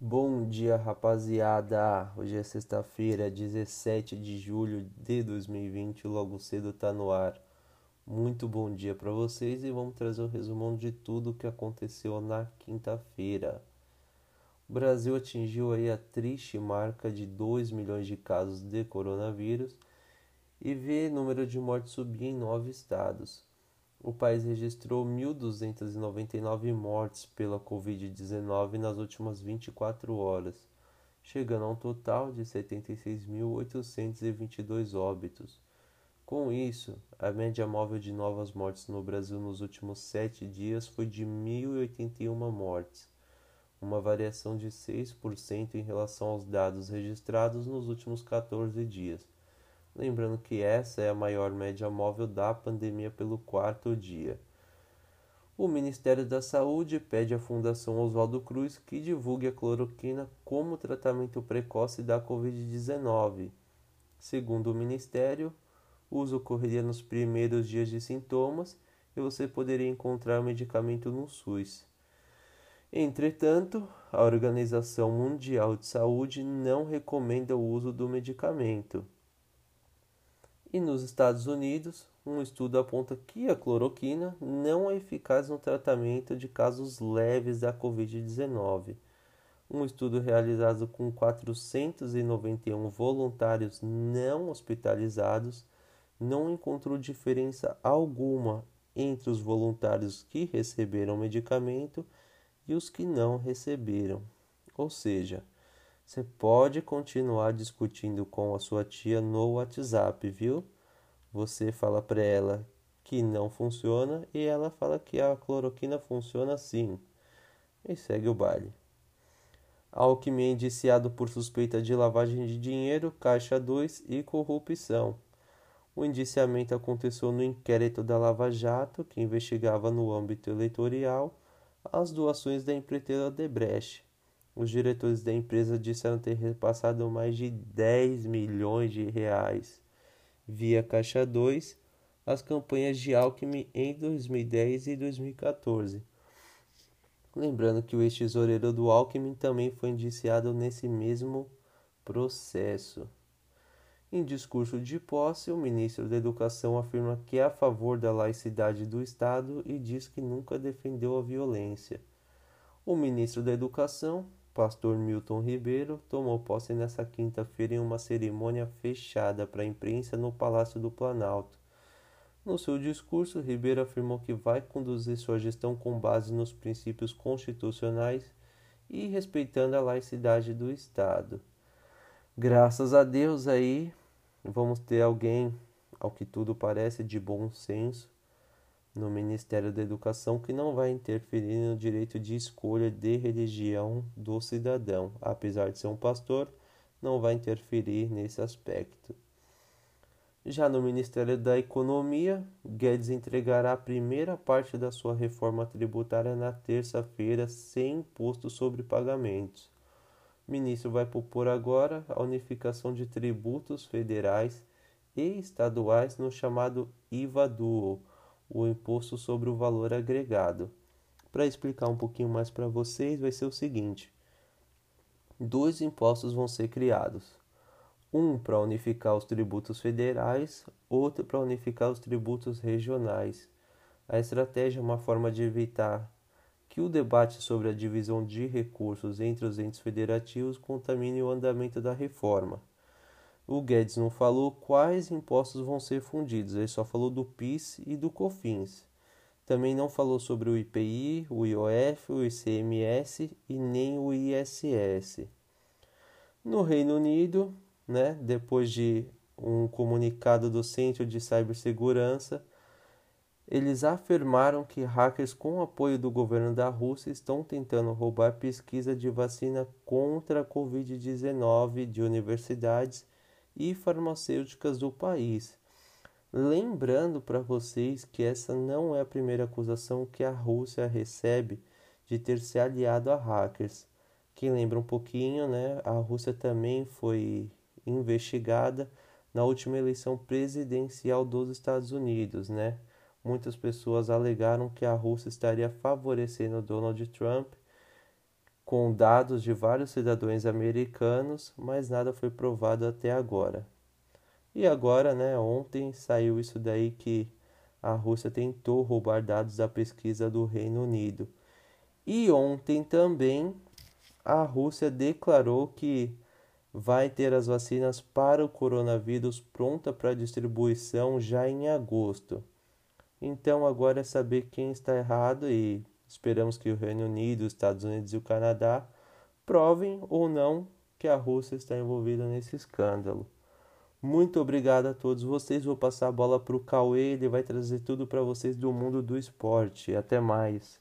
Bom dia, rapaziada. Hoje é sexta-feira, 17 de julho de 2020. Logo cedo tá no ar. Muito bom dia para vocês e vamos trazer o um resumão de tudo o que aconteceu na quinta-feira. O Brasil atingiu aí a triste marca de 2 milhões de casos de coronavírus e vê número de mortes subir em nove estados o país registrou 1.299 mortes pela Covid-19 nas últimas 24 horas, chegando a um total de 76.822 óbitos. Com isso, a média móvel de novas mortes no Brasil nos últimos sete dias foi de 1.081 mortes, uma variação de 6% em relação aos dados registrados nos últimos 14 dias lembrando que essa é a maior média móvel da pandemia pelo quarto dia. O Ministério da Saúde pede à Fundação Oswaldo Cruz que divulgue a cloroquina como tratamento precoce da Covid-19. Segundo o Ministério, o uso ocorreria nos primeiros dias de sintomas e você poderia encontrar o medicamento no SUS. Entretanto, a Organização Mundial de Saúde não recomenda o uso do medicamento. E nos Estados Unidos, um estudo aponta que a cloroquina não é eficaz no tratamento de casos leves da Covid-19. Um estudo realizado com 491 voluntários não hospitalizados não encontrou diferença alguma entre os voluntários que receberam o medicamento e os que não receberam. Ou seja, você pode continuar discutindo com a sua tia no WhatsApp, viu? Você fala para ela que não funciona e ela fala que a cloroquina funciona sim. E segue o baile. Alckmin é indiciado por suspeita de lavagem de dinheiro, Caixa 2 e corrupção. O indiciamento aconteceu no inquérito da Lava Jato, que investigava no âmbito eleitoral as doações da empreiteira Debrecht. Os diretores da empresa disseram ter repassado mais de 10 milhões de reais via Caixa 2 as campanhas de Alckmin em 2010 e 2014. Lembrando que o ex-tesoureiro do Alckmin também foi indiciado nesse mesmo processo. Em discurso de posse, o ministro da Educação afirma que é a favor da laicidade do Estado e diz que nunca defendeu a violência. O ministro da Educação, pastor Milton Ribeiro tomou posse nesta quinta-feira em uma cerimônia fechada para a imprensa no Palácio do Planalto. No seu discurso, Ribeiro afirmou que vai conduzir sua gestão com base nos princípios constitucionais e respeitando a laicidade do Estado. Graças a Deus aí vamos ter alguém, ao que tudo parece, de bom senso no Ministério da Educação que não vai interferir no direito de escolha de religião do cidadão. Apesar de ser um pastor, não vai interferir nesse aspecto. Já no Ministério da Economia, Guedes entregará a primeira parte da sua reforma tributária na terça-feira, sem imposto sobre pagamentos. O ministro vai propor agora a unificação de tributos federais e estaduais no chamado IVA Duo o imposto sobre o valor agregado. Para explicar um pouquinho mais para vocês, vai ser o seguinte: dois impostos vão ser criados. Um para unificar os tributos federais, outro para unificar os tributos regionais. A estratégia é uma forma de evitar que o debate sobre a divisão de recursos entre os entes federativos contamine o andamento da reforma. O Guedes não falou quais impostos vão ser fundidos, ele só falou do PIS e do COFINS. Também não falou sobre o IPI, o IOF, o ICMS e nem o ISS. No Reino Unido, né, depois de um comunicado do Centro de Cibersegurança, eles afirmaram que hackers com apoio do governo da Rússia estão tentando roubar pesquisa de vacina contra a Covid-19 de universidades e farmacêuticas do país. Lembrando para vocês que essa não é a primeira acusação que a Rússia recebe de ter se aliado a hackers. Quem lembra um pouquinho, né? A Rússia também foi investigada na última eleição presidencial dos Estados Unidos, né? Muitas pessoas alegaram que a Rússia estaria favorecendo Donald Trump com dados de vários cidadãos americanos, mas nada foi provado até agora. E agora, né, ontem saiu isso daí que a Rússia tentou roubar dados da pesquisa do Reino Unido. E ontem também a Rússia declarou que vai ter as vacinas para o coronavírus pronta para distribuição já em agosto. Então agora é saber quem está errado e esperamos que o Reino Unido, os Estados Unidos e o Canadá provem ou não que a Rússia está envolvida nesse escândalo. Muito obrigado a todos vocês. Vou passar a bola para o Cauê, ele vai trazer tudo para vocês do mundo do esporte. Até mais.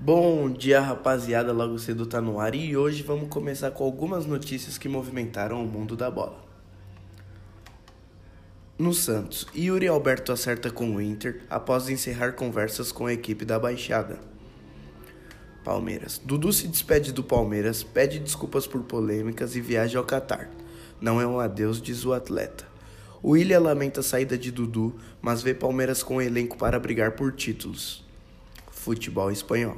Bom dia, rapaziada. Logo cedo tá no ar e hoje vamos começar com algumas notícias que movimentaram o mundo da bola. No Santos, Yuri Alberto acerta com o Inter após encerrar conversas com a equipe da Baixada. Palmeiras. Dudu se despede do Palmeiras, pede desculpas por polêmicas e viaja ao Catar. Não é um adeus, diz o atleta. O Willian lamenta a saída de Dudu, mas vê Palmeiras com elenco para brigar por títulos. Futebol espanhol.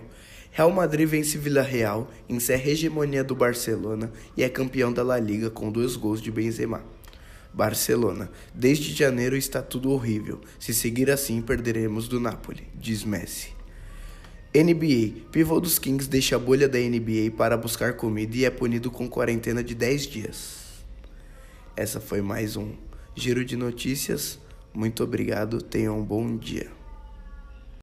Real Madrid vence Vila Real, encerra a hegemonia do Barcelona e é campeão da La Liga com dois gols de Benzema. Barcelona. Desde janeiro está tudo horrível. Se seguir assim, perderemos do Napoli, diz Messi. NBA. Pivô dos Kings deixa a bolha da NBA para buscar comida e é punido com quarentena de 10 dias. Essa foi mais um Giro de Notícias. Muito obrigado, tenham um bom dia.